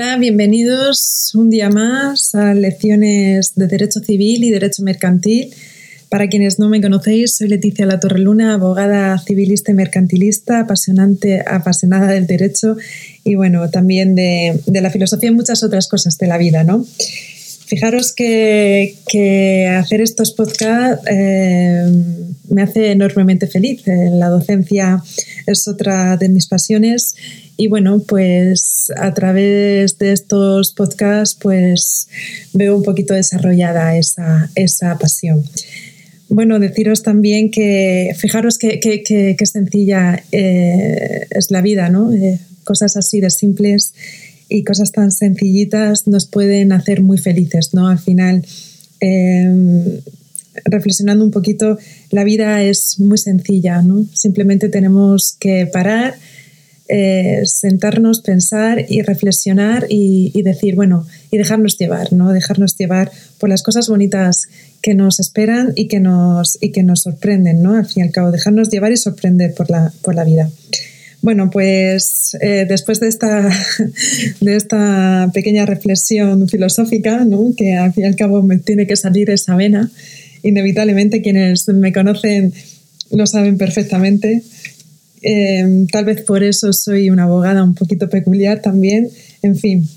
Hola, bienvenidos un día más a lecciones de Derecho Civil y Derecho Mercantil. Para quienes no me conocéis, soy Leticia La Torreluna, abogada civilista y mercantilista, apasionante, apasionada del derecho y bueno, también de, la filosofía y muchas otras cosas de la vida, ¿no? Fijaros que, hacer estos podcasts eh, me hace enormemente feliz. Eh, la docencia es otra de mis pasiones y bueno, pues a través de estos podcasts pues veo un poquito desarrollada esa, pasión. Bueno, deciros también que fijaros qué que, sencilla eh, es la vida, ¿no? Eh, cosas así de simples y cosas tan sencillitas nos pueden hacer muy felices, ¿no? Al final, em, reflexionando un poquito, la vida es muy sencilla, ¿no? Simplemente tenemos que parar eh, sentarnos, pensar y reflexionar y, decir, bueno, y dejarnos llevar, ¿no? Dejarnos llevar por las cosas bonitas que nos esperan y que nos, y que nos sorprenden, ¿no? Al fin y al cabo, dejarnos llevar y sorprender por la, por la vida. Bueno, pues eh, después de esta, de esta pequeña reflexión filosófica, ¿no? que al fin y al cabo me tiene que salir esa vena, inevitablemente quienes me conocen lo saben perfectamente, Em, tal vez por eso soy una abogada un poquito peculiar también. En fin,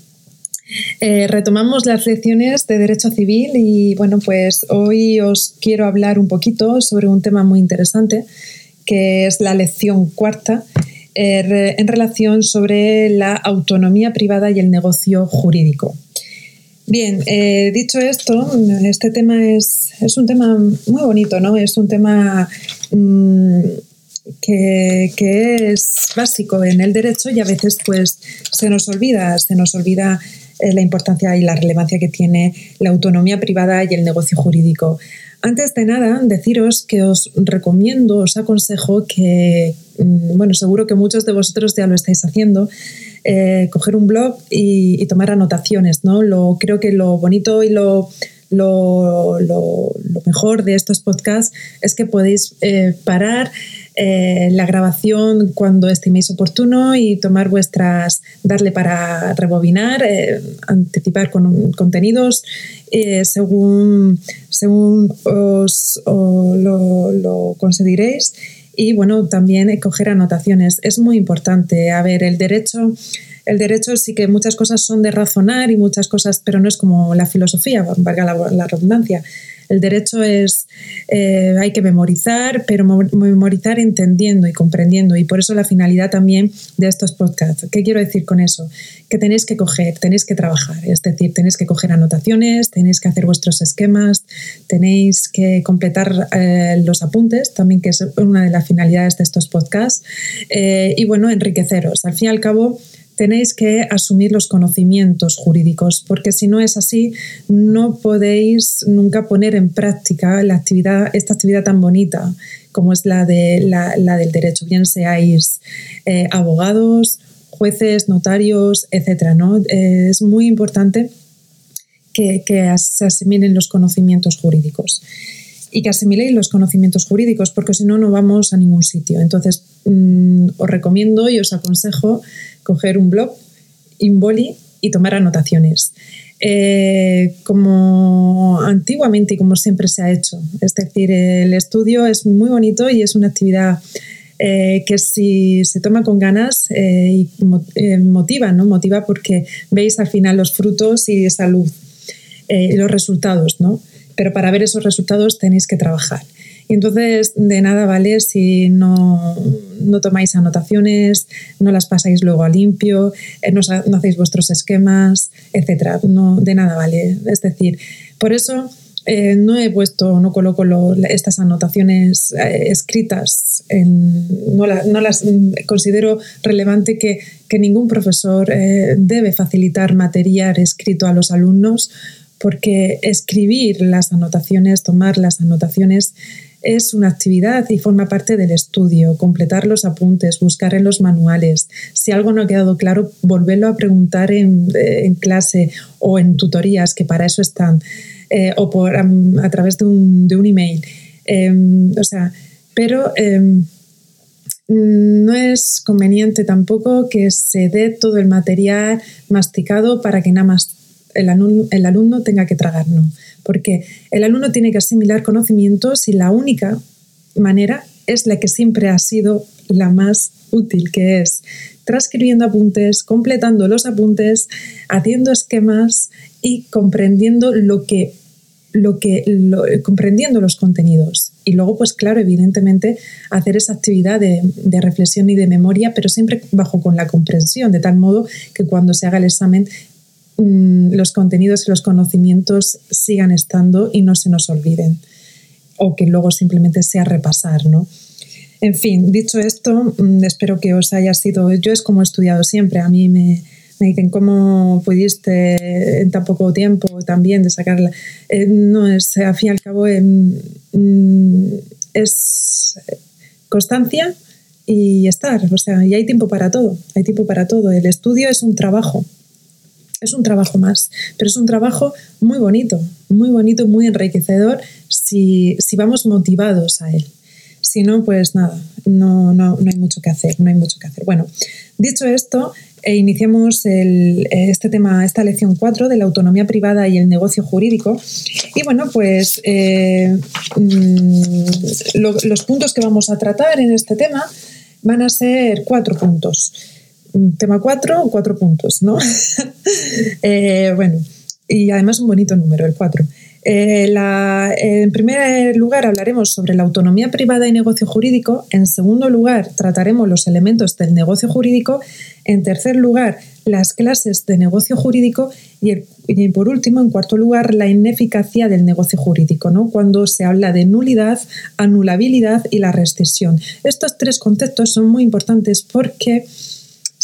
eh, retomamos las lecciones de Derecho Civil y bueno, pues hoy os quiero hablar un poquito sobre un tema muy interesante que es la lección cuarta eh, en relación sobre la autonomía privada y el negocio jurídico. Bien, eh, dicho esto, este tema es, es, un tema muy bonito, ¿no? Es un tema mm, que, es básico en el derecho y a veces pues se nos olvida, se nos olvida eh, la importancia y la relevancia que tiene la autonomía privada y el negocio jurídico. Antes de nada, deciros que os recomiendo, os aconsejo que, mm, bueno, seguro que muchos de vosotros ya lo estáis haciendo, eh, coger un blog y, tomar anotaciones, ¿no? Lo, creo que lo bonito y lo, lo, mejor de estos podcasts es que podéis eh, parar eh, la grabación cuando estiméis oportuno y tomar vuestras, darle para rebobinar, eh, anticipar con, contenidos eh, según, según os lo, lo conseguiréis y bueno, también coger anotaciones. Es muy importante. A ver, el derecho, el derecho sí que muchas cosas son de razonar y muchas cosas, pero no es como la filosofía, valga la redundancia. El derecho es, eh, hay que memorizar, pero memorizar entendiendo y comprendiendo. Y por eso la finalidad también de estos podcasts. ¿Qué quiero decir con eso? Que tenéis que coger, tenéis que trabajar. Es decir, tenéis que coger anotaciones, tenéis que hacer vuestros esquemas, tenéis que completar eh, los apuntes, también que es una de las finalidades de estos podcasts. Eh, y bueno, enriqueceros. Al fin y al cabo, tenéis que asumir los conocimientos jurídicos, porque si no es así, no podéis nunca poner en práctica la actividad, esta actividad tan bonita como es la, de, la, del derecho, bien seáis eh, abogados, jueces, notarios, etc. ¿no? Eh, es muy importante que, se asimilen los conocimientos jurídicos y que asimiléis los conocimientos jurídicos, porque si no, no vamos a ningún sitio. Entonces, mm, os recomiendo y os aconsejo coger un blog, un boli y tomar anotaciones. Eh, como antiguamente y como siempre se ha hecho. Es decir, el estudio es muy bonito y es una actividad eh, que si se toma con ganas eh, motiva, ¿no? Motiva porque veis al final los frutos y esa luz y los resultados, ¿no? Pero para ver esos resultados tenéis que trabajar. Y entonces de nada vale si no, no tomáis anotaciones, no las pasáis luego a limpio, eh, no, no hacéis vuestros esquemas, etcétera. No, de nada vale. Es decir, por eso eh, no he puesto, no coloco estas anotaciones eh, escritas, en, no, no, las considero relevante que, que ningún profesor debe facilitar material escrito a los alumnos porque escribir las anotaciones, tomar las anotaciones, es una actividad y forma parte del estudio, completar los apuntes, buscar en los manuales. Si algo no ha quedado claro, volverlo a preguntar en, eh, clase o en tutorías, que para eso están, eh, o por, a través de un, de un email. Em, o sea, pero em, no es conveniente tampoco que se dé todo el material masticado para que nada más el alumno, tenga que tragar, no. Porque el alumno tiene que asimilar conocimientos y la única manera es la que siempre ha sido la más útil, que es transcribiendo apuntes, completando los apuntes, haciendo esquemas y comprendiendo lo que lo que comprendiendo los contenidos y luego pues claro evidentemente hacer esa actividad de, de, reflexión y de memoria pero siempre bajo con la comprensión de tal modo que cuando se haga el examen mm, los contenidos y los conocimientos sigan estando y no se nos olviden o que luego simplemente sea repasar no en fin, dicho esto, mm, espero que os haya sido, yo es como he estudiado siempre, a mí me, dicen cómo pudiste en tan poco tiempo también de sacarla. Eh, no es, al fin y al cabo, em, mm, es constancia y estar, o sea, y hay tiempo para todo, hay tiempo para todo. El estudio es un trabajo, es un trabajo más, pero es un trabajo muy bonito, muy bonito, muy enriquecedor si, si vamos motivados a él. Si no, pues nada, no, no, no hay mucho que hacer, no hay mucho que hacer. Bueno, dicho esto, eh, iniciamos este tema, esta lección 4 de la autonomía privada y el negocio jurídico. Y bueno, pues eh, mm, los puntos que vamos a tratar en este tema van a ser cuatro puntos. Tema 4, cuatro puntos, ¿no? Eh, bueno, y además un bonito número, el 4. Eh, en primer lugar hablaremos sobre la autonomía privada y negocio jurídico. En segundo lugar trataremos los elementos del negocio jurídico. En tercer lugar las clases de negocio jurídico y, por último, en cuarto lugar, la ineficacia del negocio jurídico, ¿no? cuando se habla de nulidad, anulabilidad y la rescisión. Estos tres conceptos son muy importantes porque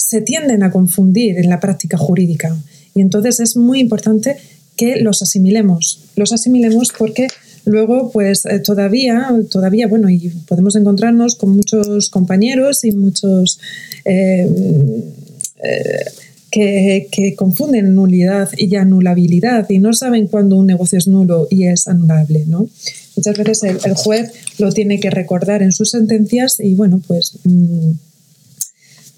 se tienden a confundir en la práctica jurídica y entonces es muy importante que los asimilemos. Los asimilemos porque luego, pues eh, todavía, todavía, bueno, y podemos encontrarnos con muchos compañeros y muchos eh, eh, que, confunden nulidad y anulabilidad y no saben cuándo un negocio es nulo y es anulable, ¿no? Muchas veces el, juez lo tiene que recordar en sus sentencias y, bueno, pues... Mm,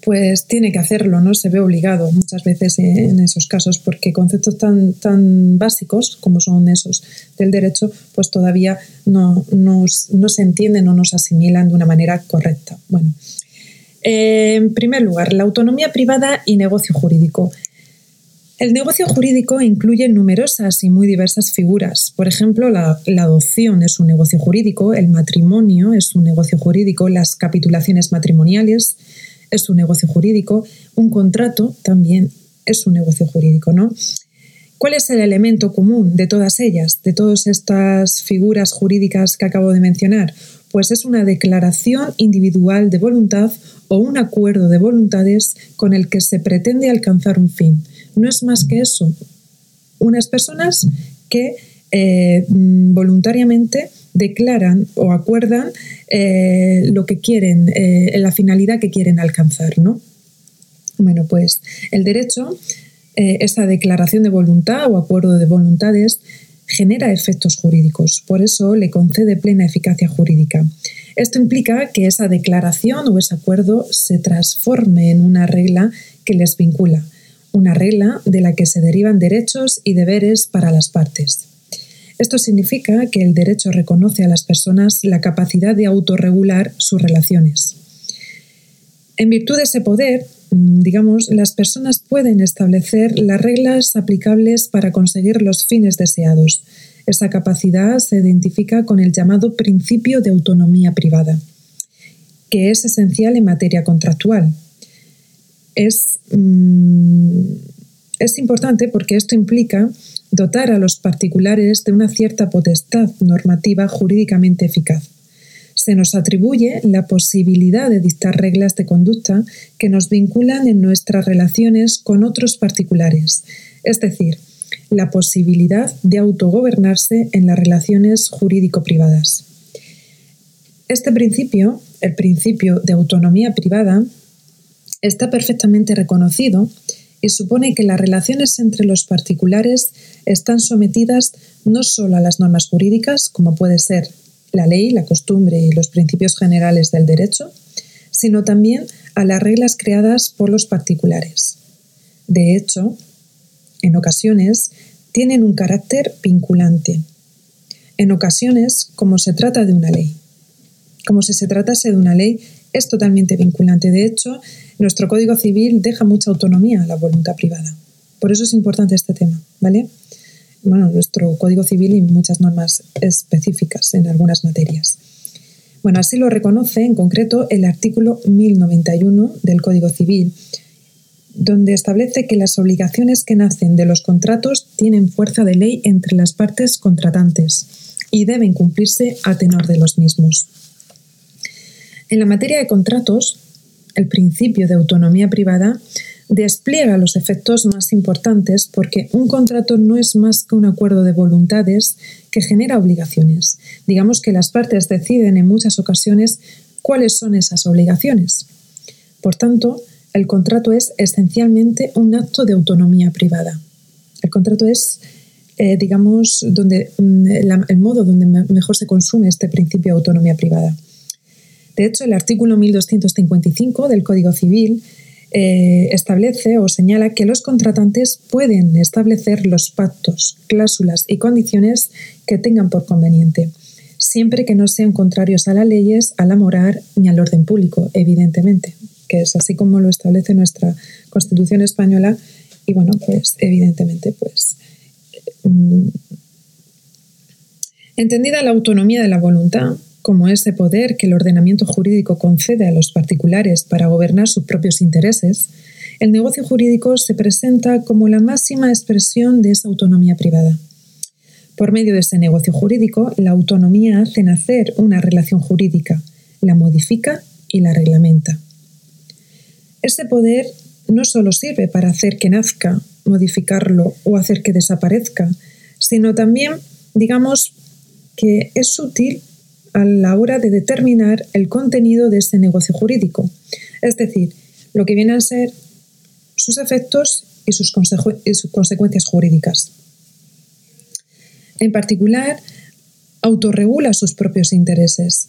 pues tiene que hacerlo, ¿no? Se ve obligado muchas veces en esos casos porque conceptos tan, tan básicos como son esos del derecho, pues todavía no, no, se entienden o no se asimilan de una manera correcta. Bueno, en primer lugar, la autonomía privada y negocio jurídico. El negocio jurídico incluye numerosas y muy diversas figuras. Por ejemplo, la, adopción es un negocio jurídico, el matrimonio es un negocio jurídico, las capitulaciones matrimoniales, es un negocio jurídico, un contrato también es un negocio jurídico, ¿no? ¿Cuál es el elemento común de todas ellas, de todas estas figuras jurídicas que acabo de mencionar? Pues es una declaración individual de voluntad o un acuerdo de voluntades con el que se pretende alcanzar un fin. No es más que eso. Unas personas que eh, voluntariamente declaran o acuerdan eh, lo que quieren, eh, la finalidad que quieren alcanzar, ¿no? Bueno, pues el derecho, eh, esa declaración de voluntad o acuerdo de voluntades, genera efectos jurídicos, por eso le concede plena eficacia jurídica. Esto implica que esa declaración o ese acuerdo se transforme en una regla que les vincula, una regla de la que se derivan derechos y deberes para las partes. Esto significa que el derecho reconoce a las personas la capacidad de autorregular sus relaciones. En virtud de ese poder, mm, digamos, las personas pueden establecer las reglas aplicables para conseguir los fines deseados. Esa capacidad se identifica con el llamado principio de autonomía privada, que es esencial en materia contractual. Es, mm, es importante porque esto implica dotar a los particulares de una cierta potestad normativa jurídicamente eficaz. Se nos atribuye la posibilidad de dictar reglas de conducta que nos vinculan en nuestras relaciones con otros particulares, es decir, la posibilidad de autogobernarse en las relaciones jurídico-privadas. Este principio, el principio de autonomía privada, está perfectamente reconocido y supone que las relaciones entre los particulares están sometidas no solo a las normas jurídicas, como puede ser la ley, la costumbre y los principios generales del derecho, sino también a las reglas creadas por los particulares. De hecho, en ocasiones tienen un carácter vinculante. En ocasiones, como se trata de una ley. Como si se tratase de una ley, es totalmente vinculante. De hecho, nuestro Código Civil deja mucha autonomía a la voluntad privada. Por eso es importante este tema, ¿vale? Bueno, nuestro Código Civil y muchas normas específicas en algunas materias. Bueno, así lo reconoce en concreto el artículo 1091 del Código Civil, donde establece que las obligaciones que nacen de los contratos tienen fuerza de ley entre las partes contratantes y deben cumplirse a tenor de los mismos. En la materia de contratos, el principio de autonomía privada despliega los efectos más importantes porque un contrato no es más que un acuerdo de voluntades que genera obligaciones. Digamos que las partes deciden en muchas ocasiones cuáles son esas obligaciones. Por tanto, el contrato es esencialmente un acto de autonomía privada. El contrato es, eh, digamos, donde, mm, el modo donde mejor se consume este principio de autonomía privada. De hecho, el artículo 1255 del Código Civil eh, establece o señala que los contratantes pueden establecer los pactos, cláusulas y condiciones que tengan por conveniente, siempre que no sean contrarios a las leyes, a la moral ni al orden público, evidentemente que es así como lo establece nuestra Constitución española y bueno, pues evidentemente pues mm, entendida la autonomía de la voluntad como ese poder que el ordenamiento jurídico concede a los particulares para gobernar sus propios intereses, el negocio jurídico se presenta como la máxima expresión de esa autonomía privada. Por medio de ese negocio jurídico, la autonomía hace nacer una relación jurídica, la modifica y la reglamenta. Ese poder no solo sirve para hacer que nazca, modificarlo o hacer que desaparezca, sino también, digamos, que es útil a la hora de determinar el contenido de ese negocio jurídico, es decir, lo que vienen a ser sus efectos y sus, y sus consecuencias jurídicas. En particular, autorregula sus propios intereses,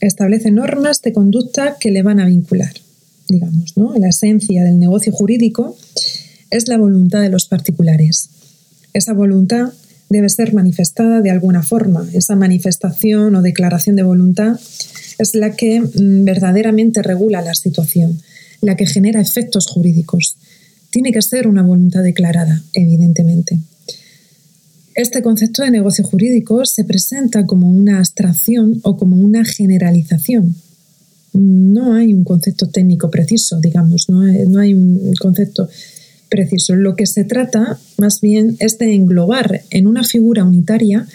establece normas de conducta que le van a vincular digamos, ¿no? La esencia del negocio jurídico es la voluntad de los particulares. Esa voluntad debe ser manifestada de alguna forma. Esa manifestación o declaración de voluntad es la que mm, verdaderamente regula la situación, la que genera efectos jurídicos. Tiene que ser una voluntad declarada, evidentemente. Este concepto de negocio jurídico se presenta como una abstracción o como una generalización no hay un concepto técnico preciso, digamos, no hay, un concepto preciso. Lo que se trata más bien es de englobar en una figura unitaria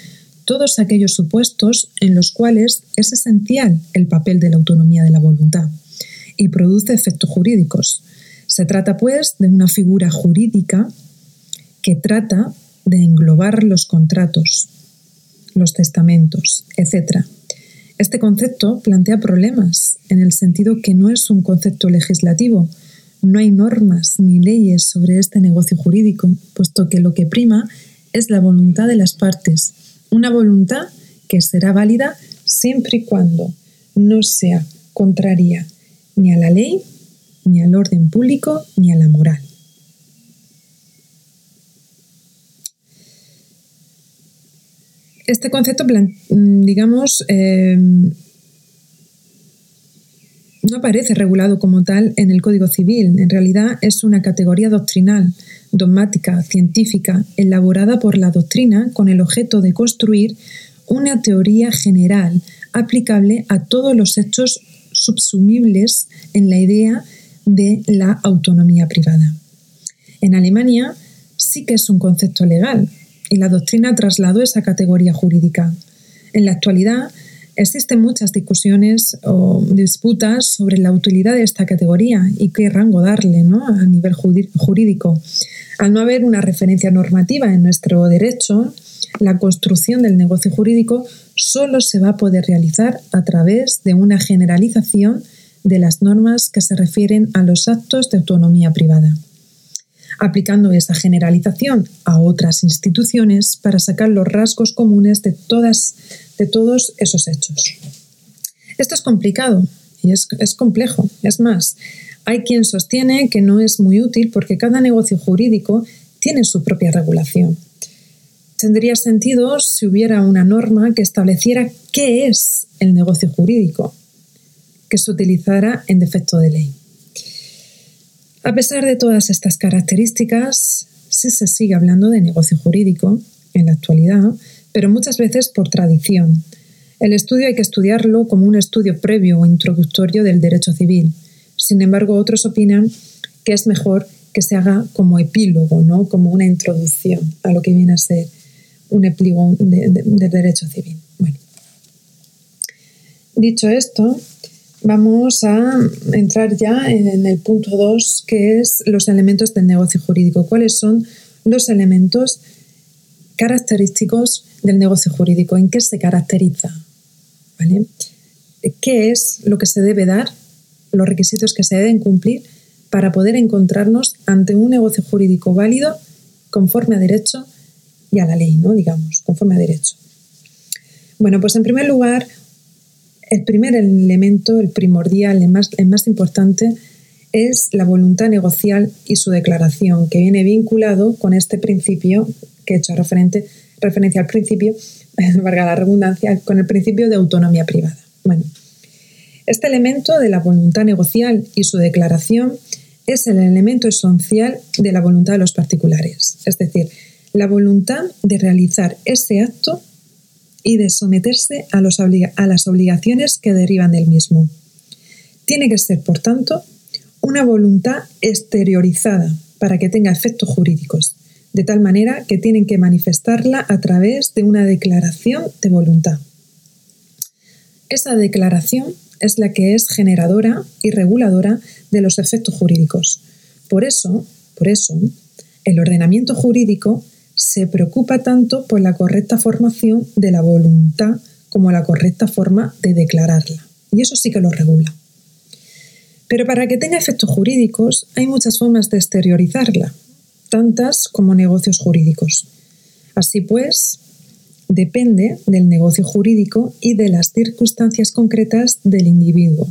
todos aquellos supuestos en los cuales es esencial el papel de la autonomía de la voluntad y produce efectos jurídicos. Se trata, pues, de una figura jurídica que trata de englobar los contratos, los testamentos, etc. Este concepto plantea problemas en el sentido que no es un concepto legislativo. No hay normas ni leyes sobre este negocio jurídico, puesto que lo que prima es la voluntad de las partes, una voluntad que será válida siempre y cuando no sea contraria ni a la ley, ni al orden público, ni a la moral. este concepto, mm, digamos, em, no aparece regulado como tal en el Código Civil. En realidad es una categoría doctrinal, dogmática, científica, elaborada por la doctrina con el objeto de construir una teoría general aplicable a todos los hechos subsumibles en la idea de la autonomía privada. En Alemania sí que es un concepto legal, y la doctrina trasladó esa categoría jurídica. En la actualidad existen muchas discusiones o disputas sobre la utilidad de esta categoría y qué rango darle ¿no? a nivel jurídico. Al no haber una referencia normativa en nuestro derecho, la construcción del negocio jurídico solo se va a poder realizar a través de una generalización de las normas que se refieren a los actos de autonomía privada aplicando esa generalización a otras instituciones para sacar los rasgos comunes de, todas, de todos esos hechos. Esto es complicado Y es, es complejo. Es más, hay quien sostiene que no es muy útil porque cada negocio jurídico tiene su propia regulación. Tendría sentido si hubiera una norma que estableciera qué es el negocio jurídico, que se utilizara en defecto de ley. A pesar de todas estas características, sí se sigue hablando de negocio jurídico en la actualidad, pero muchas veces por tradición. El estudio hay que estudiarlo como un estudio previo o introductorio del derecho civil. Sin embargo, otros opinan que es mejor que se haga como epílogo, ¿no? como una introducción a lo que viene a ser un epílogo del de derecho civil. Bueno. Dicho esto, vamos a entrar ya en el punto 2, que es los elementos del negocio jurídico. ¿Cuáles son los elementos característicos del negocio jurídico? ¿En qué se caracteriza? ¿Vale? ¿Qué es lo que se debe dar? Los requisitos que se deben cumplir para poder encontrarnos ante un negocio jurídico válido conforme a derecho y a la ley, ¿no? Digamos, conforme a derecho. Bueno, pues en primer lugar, el primer elemento, el primordial, el más, el más importante, es la voluntad negocial y su declaración, que viene vinculado con este principio que he hecho referente, referencia al principio, valga la redundancia, con el principio de autonomía privada. Bueno, este elemento de la voluntad negocial y su declaración es el elemento esencial de la voluntad de los particulares, es decir, la voluntad de realizar ese acto y de someterse a, a las obligaciones que derivan del mismo. Tiene que ser, por tanto, una voluntad exteriorizada para que tenga efectos jurídicos, de tal manera que tienen que manifestarla a través de una declaración de voluntad. Esa declaración es la que es generadora y reguladora de los efectos jurídicos. Por eso, por eso, el ordenamiento jurídico se preocupa tanto por la correcta formación de la voluntad como la correcta forma de declararla. Y eso sí que lo regula. Pero para que tenga efectos jurídicos hay muchas formas de exteriorizarla, tantas como negocios jurídicos. Así pues, depende del negocio jurídico y de las circunstancias concretas del individuo.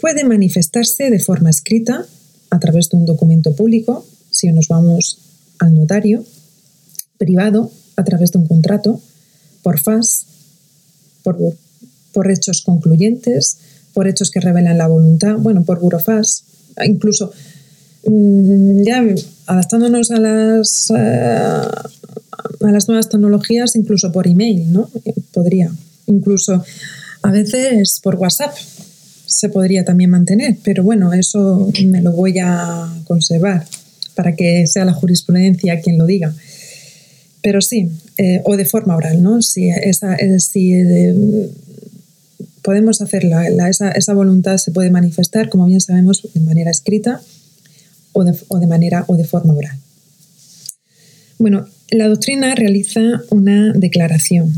Puede manifestarse de forma escrita, a través de un documento público, si nos vamos al notario, privado a través de un contrato, por FAS, por, por hechos concluyentes, por hechos que revelan la voluntad, bueno, por burofas, incluso mm, ya adaptándonos a las, eh, a las nuevas tecnologías, incluso por email, ¿no? Podría, incluso a veces por WhatsApp se podría también mantener, pero bueno, eso me lo voy a conservar para que sea la jurisprudencia quien lo diga. Pero sí, eh, o de forma oral, ¿no? Si, esa, eh, si eh, podemos hacerla, esa, esa, voluntad se puede manifestar, como bien sabemos, de manera escrita o de, o de manera o de forma oral. Bueno, la doctrina realiza una declaración,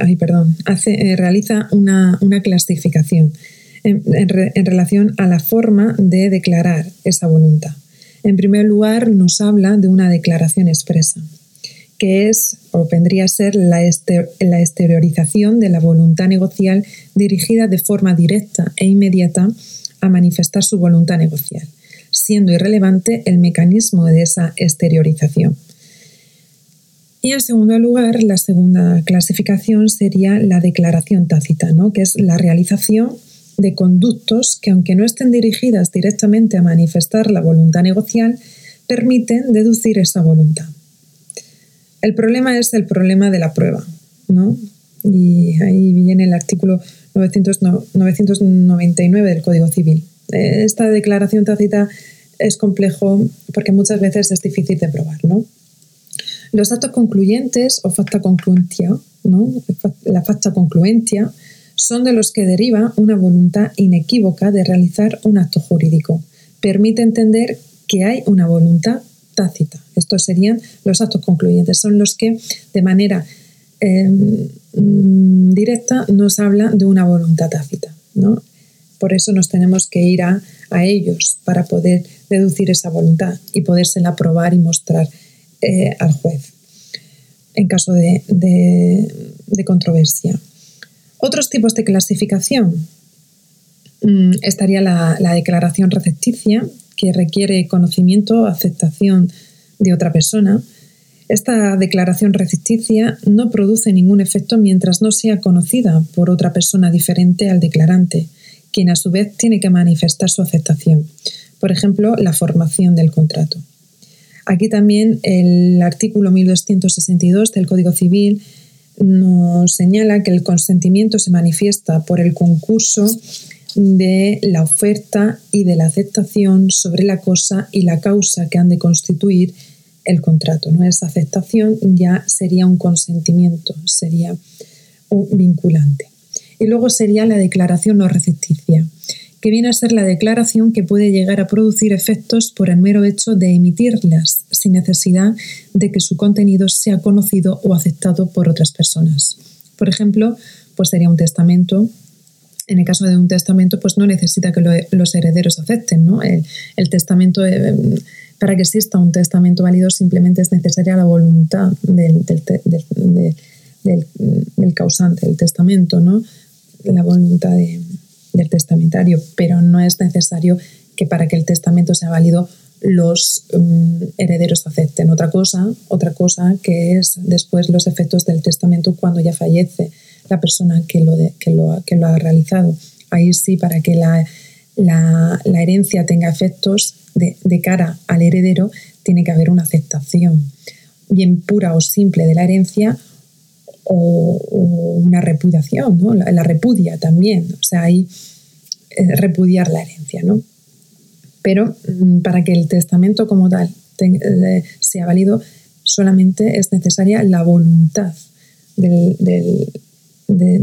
ay, perdón, hace, realiza una, una clasificación en, en relación a la forma de declarar esa voluntad. En primer lugar, nos habla de una declaración expresa que es o vendría a ser la, la exteriorización de la voluntad negocial dirigida de forma directa e inmediata a manifestar su voluntad negocial, siendo irrelevante el mecanismo de esa exteriorización. Y en segundo lugar, la segunda clasificación sería la declaración tácita, ¿no? que es la realización de conductos que, aunque no estén dirigidas directamente a manifestar la voluntad negocial, permiten deducir esa voluntad. El problema es el problema de la prueba, ¿no? Y ahí viene el artículo 999 del Código Civil. Esta declaración tácita es complejo porque muchas veces es difícil de probar. Los datos concluyentes o facta concluentia, ¿no? la facta concluencia, son de los que deriva una voluntad inequívoca de realizar un acto jurídico. Permite entender que hay una voluntad tácita. Estos serían los actos concluyentes, son los que de manera em, mm, directa nos hablan de una voluntad tácita. ¿no? Por eso nos tenemos que ir a, ellos para poder deducir esa voluntad y podérsela probar y mostrar eh, al juez en caso de, de controversia. Otros tipos de clasificación mm, estaría la, la declaración recepticia, que requiere conocimiento, aceptación de otra persona. Esta declaración recepticia no produce ningún efecto mientras no sea conocida por otra persona diferente al declarante, quien a su vez tiene que manifestar su aceptación. Por ejemplo, la formación del contrato. Aquí también el artículo 1262 del Código Civil nos señala que el consentimiento se manifiesta por el concurso de la oferta y de la aceptación sobre la cosa y la causa que han de constituir el contrato. ¿no? Esa aceptación ya sería un consentimiento, sería un vinculante. Y luego sería la declaración no recepticia, que viene a ser la declaración que puede llegar a producir efectos por el mero hecho de emitirlas, sin necesidad de que su contenido sea conocido o aceptado por otras personas. Por ejemplo, pues sería un testamento. En el caso de un testamento, pues no necesita que los herederos acepten, ¿no? El, testamento, eh, para que exista un testamento válido, simplemente es necesaria la voluntad del, del causante del testamento, ¿no? La voluntad de, del testamentario, pero no es necesario que para que el testamento sea válido los mm, herederos acepten. Otra cosa, otra cosa que es después los efectos del testamento cuando ya fallece la persona que lo, que lo, ha realizado. Ahí sí, para que la, la, herencia tenga efectos de, cara al heredero, tiene que haber una aceptación, bien pura o simple, de la herencia o, una repudiación, ¿no? la, repudia también. O sea, hay eh, repudiar la herencia, ¿no? Pero mm, para que el testamento como tal eh, sea válido, solamente es necesaria la voluntad de,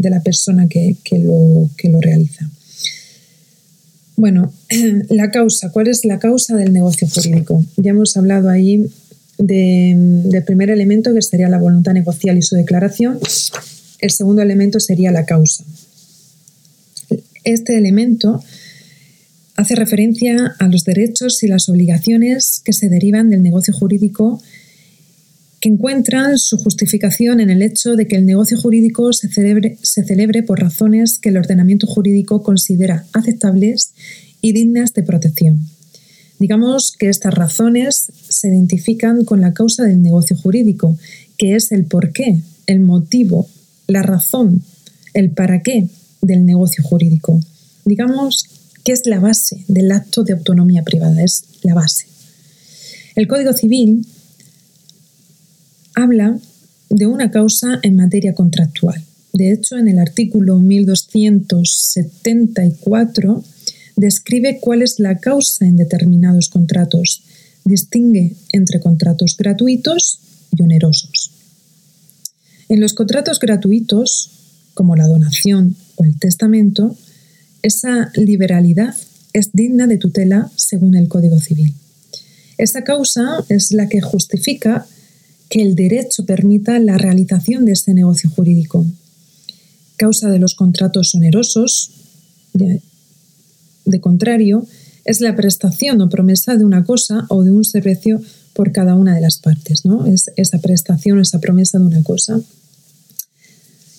la persona que, lo, que lo realiza. Bueno, la causa. ¿Cuál es la causa del negocio jurídico? Ya hemos hablado ahí del primer elemento que sería la voluntad negocial y su declaración. El segundo elemento sería la causa. Este elemento hace referencia a los derechos y las obligaciones que se derivan del negocio jurídico que encuentran su justificación en el hecho de que el negocio jurídico se celebre, se celebre por razones que el ordenamiento jurídico considera aceptables y dignas de protección. Digamos que estas razones se identifican con la causa del negocio jurídico, que es el por qué, el motivo, la razón, el para qué del negocio jurídico. Digamos que es la base del acto de autonomía privada, es la base. El Código Civil habla de una causa en materia contractual. De hecho, en el artículo 1274 describe cuál es la causa en determinados contratos, distingue entre contratos gratuitos y onerosos. En los contratos gratuitos, como la donación o el testamento, esa liberalidad es digna de tutela según el Código Civil. Esa causa es la que justifica que el derecho permita la realización de ese negocio jurídico. Causa de los contratos onerosos, de contrario, es la prestación o promesa de una cosa o de un servicio por cada una de las partes, ¿no? Es esa prestación o esa promesa de una cosa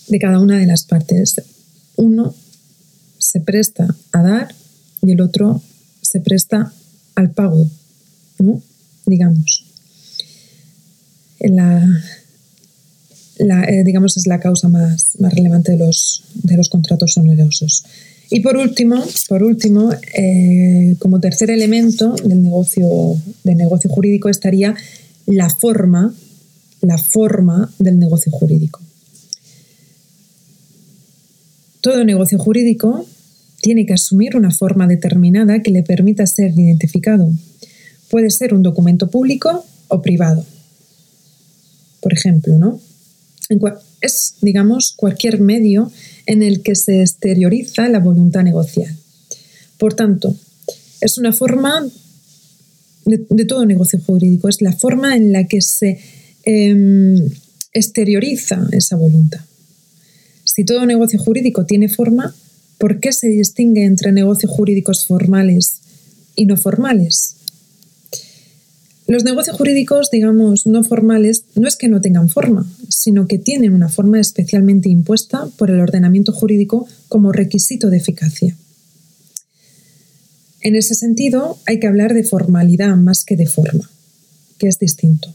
de cada una de las partes. Uno se presta a dar y el otro se presta al pago, ¿no? Digamos. La, eh, digamos, es la causa más, más relevante de los, de los contratos onerosos. Y por último, por último eh, como tercer elemento del negocio, del negocio jurídico estaría la forma, la forma del negocio jurídico. Todo negocio jurídico tiene que asumir una forma determinada que le permita ser identificado. Puede ser un documento público o privado. Por ejemplo, ¿no? Es, digamos, cualquier medio en el que se exterioriza la voluntad negocial. Por tanto, es una forma de, todo negocio jurídico, es la forma en la que se em, exterioriza esa voluntad. Si todo negocio jurídico tiene forma, ¿por qué se distingue entre negocios jurídicos formales y no formales? Los negocios jurídicos, digamos, no formales, no es que no tengan forma, sino que tienen una forma especialmente impuesta por el ordenamiento jurídico como requisito de eficacia. En ese sentido, hay que hablar de formalidad más que de forma, que es distinto.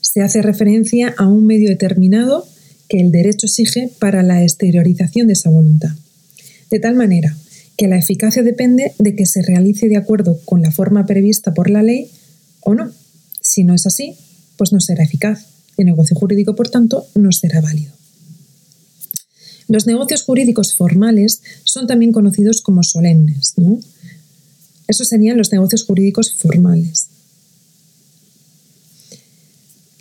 Se hace referencia a un medio determinado que el derecho exige para la exteriorización de esa voluntad. De tal manera que la eficacia depende de que se realice de acuerdo con la forma prevista por la ley o no. Si no es así, pues no será eficaz. El negocio jurídico, por tanto, no será válido. Los negocios jurídicos formales son también conocidos como solemnes. ¿no? Esos serían los negocios jurídicos formales.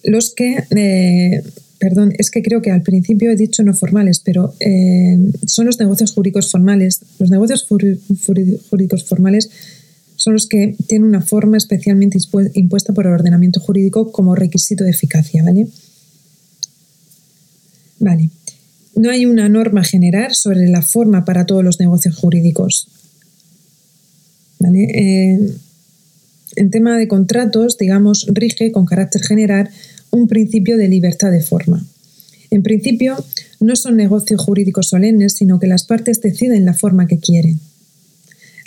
Los que eh, perdón, es que creo que al principio he dicho no formales, pero eh, son los negocios jurídicos formales. Los negocios jurídicos formales son los que tienen una forma especialmente impuesta por el ordenamiento jurídico como requisito de eficacia, ¿vale? Vale. No hay una norma general sobre la forma para todos los negocios jurídicos. ¿Vale? Eh, en tema de contratos, digamos, rige con carácter general un principio de libertad de forma. En principio, no son negocios jurídicos solemnes, sino que las partes deciden la forma que quieren.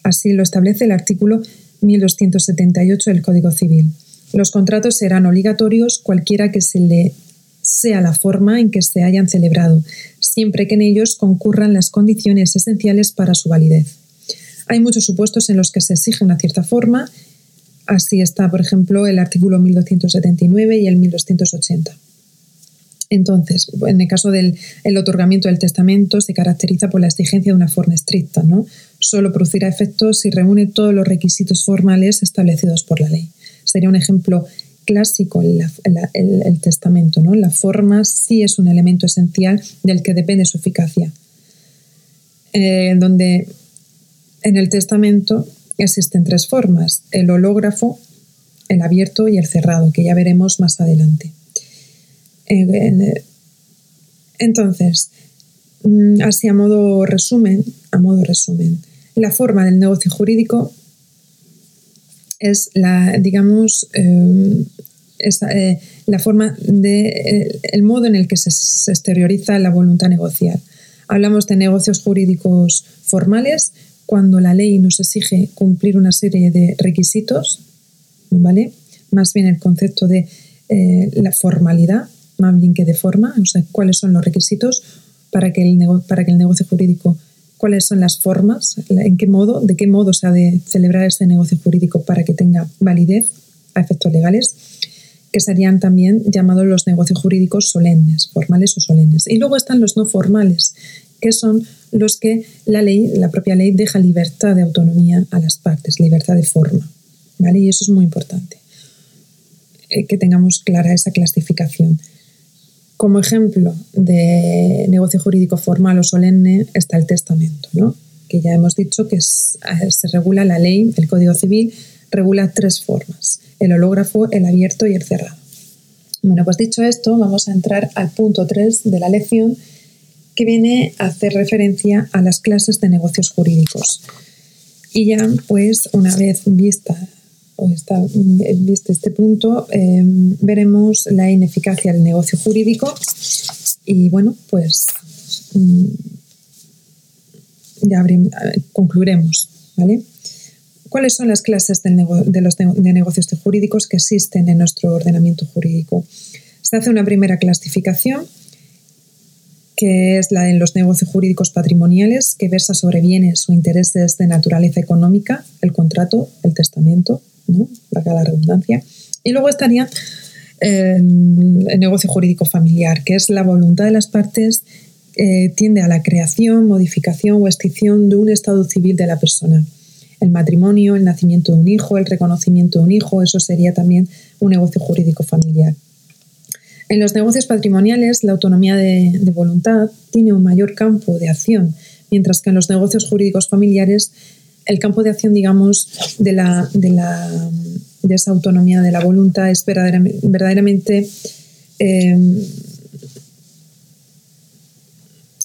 Así lo establece el artículo 1278 del Código Civil. Los contratos serán obligatorios cualquiera que se le sea la forma en que se hayan celebrado, siempre que en ellos concurran las condiciones esenciales para su validez. Hay muchos supuestos en los que se exige una cierta forma Así está, por ejemplo, el artículo 1279 y el 1280. Entonces, en el caso del otorgamiento del testamento, se caracteriza por la exigencia de una forma estricta, ¿no? Solo producirá efectos si reúne todos los requisitos formales establecidos por la ley. Sería un ejemplo clásico el, testamento, ¿no? La forma sí es un elemento esencial del que depende su eficacia. Eh, donde en el testamento Existen tres formas, el hológrafo, el abierto y el cerrado, que ya veremos más adelante. Eh, entonces, mm, así a modo resumen, a modo resumen, la forma del negocio jurídico es la, digamos, eh, eh, la forma de el modo en el que se, exterioriza la voluntad negocial. Hablamos de negocios jurídicos formales, cuando la ley nos exige cumplir una serie de requisitos, ¿vale? Más bien el concepto de eh, la formalidad, más bien que de forma, o sea, cuáles son los requisitos para que el, para que el negocio jurídico, cuáles son las formas, en qué modo, de qué modo se ha de celebrar este negocio jurídico para que tenga validez a efectos legales, que serían también llamados los negocios jurídicos solemnes, formales o solemnes. Y luego están los no formales, que son los que la ley, la propia ley, deja libertad de autonomía a las partes, libertad de forma. ¿vale? Y eso es muy importante, eh, que tengamos clara esa clasificación. Como ejemplo de negocio jurídico formal o solemne está el testamento, ¿no? que ya hemos dicho que se regula la ley, el Código Civil regula tres formas, el hológrafo, el abierto y el cerrado. Bueno, pues dicho esto, vamos a entrar al punto 3 de la lección, que viene a hacer referencia a las clases de negocios jurídicos. Y ya, pues, una vez vista o está visto este punto, em, veremos la ineficacia del negocio jurídico y, bueno, pues mm, ya concluiremos, ¿vale? ¿Cuáles son las clases de, los de negocios jurídicos que existen en nuestro ordenamiento jurídico? Se hace una primera clasificación que es la de los negocios jurídicos patrimoniales, que versa sobre bienes o intereses de naturaleza económica, el contrato, el testamento, ¿no? la redundancia. Y luego estaría eh, el negocio jurídico familiar, que es la voluntad de las partes que tiende a la creación, modificación o extinción de un estado civil de la persona. El matrimonio, el nacimiento de un hijo, el reconocimiento de un hijo, eso sería también un negocio jurídico familiar. En los negocios patrimoniales, la autonomía de, voluntad tiene un mayor campo de acción, mientras que en los negocios jurídicos familiares, el campo de acción, digamos, de, la, de, la, de esa autonomía de la voluntad es verdaderamente, eh,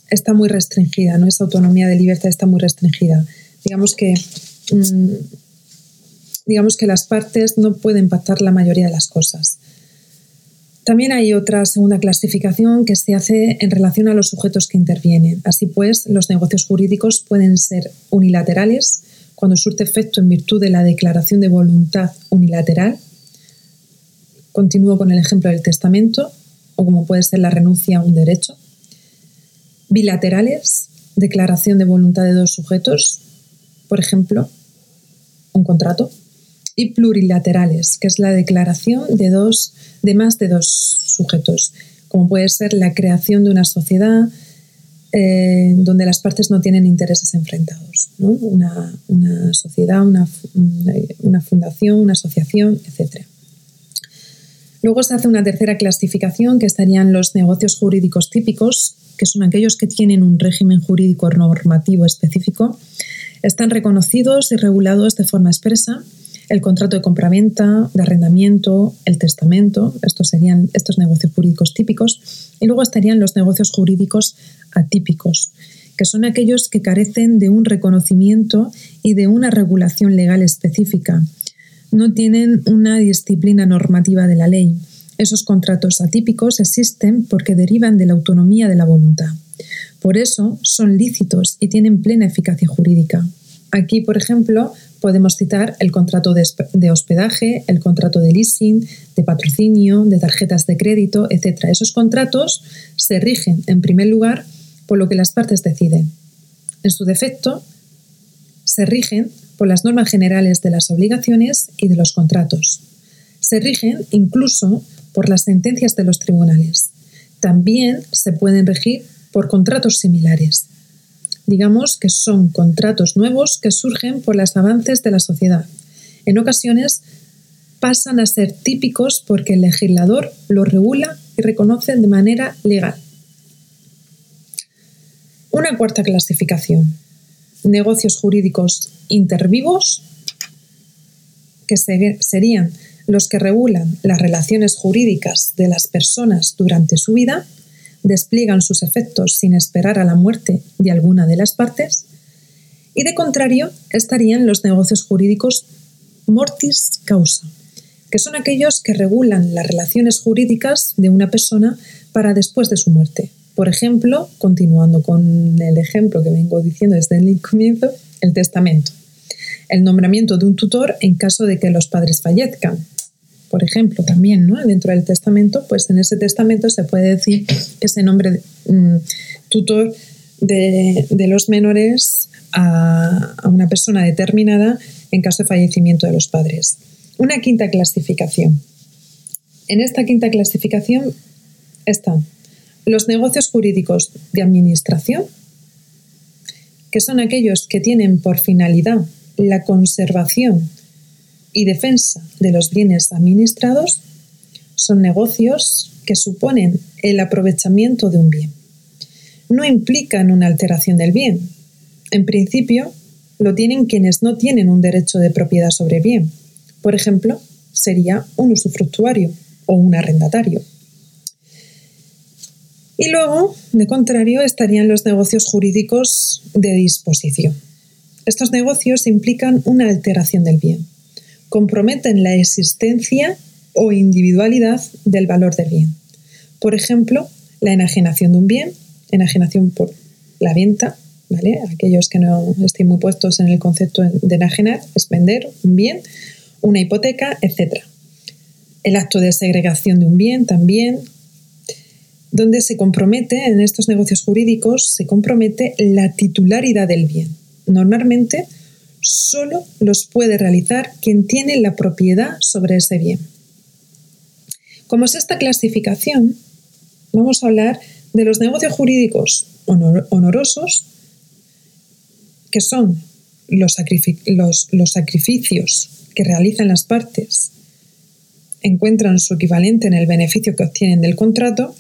está muy restringida, ¿no? Esa autonomía de libertad está muy restringida. Digamos que, mm, digamos que las partes no pueden pactar la mayoría de las cosas. También hay otra segunda clasificación que se hace en relación a los sujetos que intervienen. Así pues, los negocios jurídicos pueden ser unilaterales, cuando surte efecto en virtud de la declaración de voluntad unilateral. Continúo con el ejemplo del testamento, o como puede ser la renuncia a un derecho. Bilaterales, declaración de voluntad de dos sujetos, por ejemplo, un contrato. Y plurilaterales, que es la declaración de, dos, de más de dos sujetos, como puede ser la creación de una sociedad, eh, donde las partes no tienen intereses enfrentados. Una, sociedad, una, una, fundación, una asociación, etc. Luego se hace una tercera clasificación que estarían los negocios jurídicos típicos, que son aquellos que tienen un régimen jurídico normativo específico, están reconocidos y regulados de forma expresa el contrato de compraventa, de arrendamiento, el testamento, estos serían estos negocios jurídicos típicos, y luego estarían los negocios jurídicos atípicos, que son aquellos que carecen de un reconocimiento y de una regulación legal específica. No tienen una disciplina normativa de la ley. Esos contratos atípicos existen porque derivan de la autonomía de la voluntad. Por eso son lícitos y tienen plena eficacia jurídica. Aquí, por ejemplo, podemos citar el contrato de hospedaje, el contrato de leasing, de patrocinio, de tarjetas de crédito, etc. Esos contratos se rigen, en primer lugar, por lo que las partes deciden. En su defecto, se rigen por las normas generales de las obligaciones y de los contratos. Se rigen incluso por las sentencias de los tribunales. También se pueden regir por contratos similares digamos que son contratos nuevos que surgen por los avances de la sociedad. En ocasiones pasan a ser típicos porque el legislador los regula y reconoce de manera legal. Una cuarta clasificación. Negocios jurídicos intervivos, que serían los que regulan las relaciones jurídicas de las personas durante su vida despliegan sus efectos sin esperar a la muerte de alguna de las partes, y de contrario estarían los negocios jurídicos mortis causa, que son aquellos que regulan las relaciones jurídicas de una persona para después de su muerte. Por ejemplo, continuando con el ejemplo que vengo diciendo desde el comienzo, el testamento. El nombramiento de un tutor en caso de que los padres fallezcan, por ejemplo, también, ¿no? Dentro del testamento, pues en ese testamento se puede decir que se nombre mm, tutor de, los menores a, a una persona determinada en caso de fallecimiento de los padres. Una quinta clasificación. En esta quinta clasificación están los negocios jurídicos de administración, que son aquellos que tienen por finalidad la conservación y defensa de los bienes administrados son negocios que suponen el aprovechamiento de un bien. No implican una alteración del bien. En principio, lo tienen quienes no tienen un derecho de propiedad sobre bien. Por ejemplo, sería un usufructuario o un arrendatario. Y luego, de contrario, estarían los negocios jurídicos de disposición. Estos negocios implican una alteración del bien comprometen la existencia o individualidad del valor del bien. Por ejemplo, la enajenación de un bien, enajenación por la venta, ¿vale? Aquellos que no estén muy puestos en el concepto de enajenar, es vender un bien, una hipoteca, etc. El acto de segregación de un bien también, donde se compromete, en estos negocios jurídicos, se compromete la titularidad del bien. Normalmente solo los puede realizar quien tiene la propiedad sobre ese bien. Como es esta clasificación, vamos a hablar de los negocios jurídicos honorosos, que son los, los sacrificios que realizan las partes, encuentran su equivalente en el beneficio que obtienen del contrato,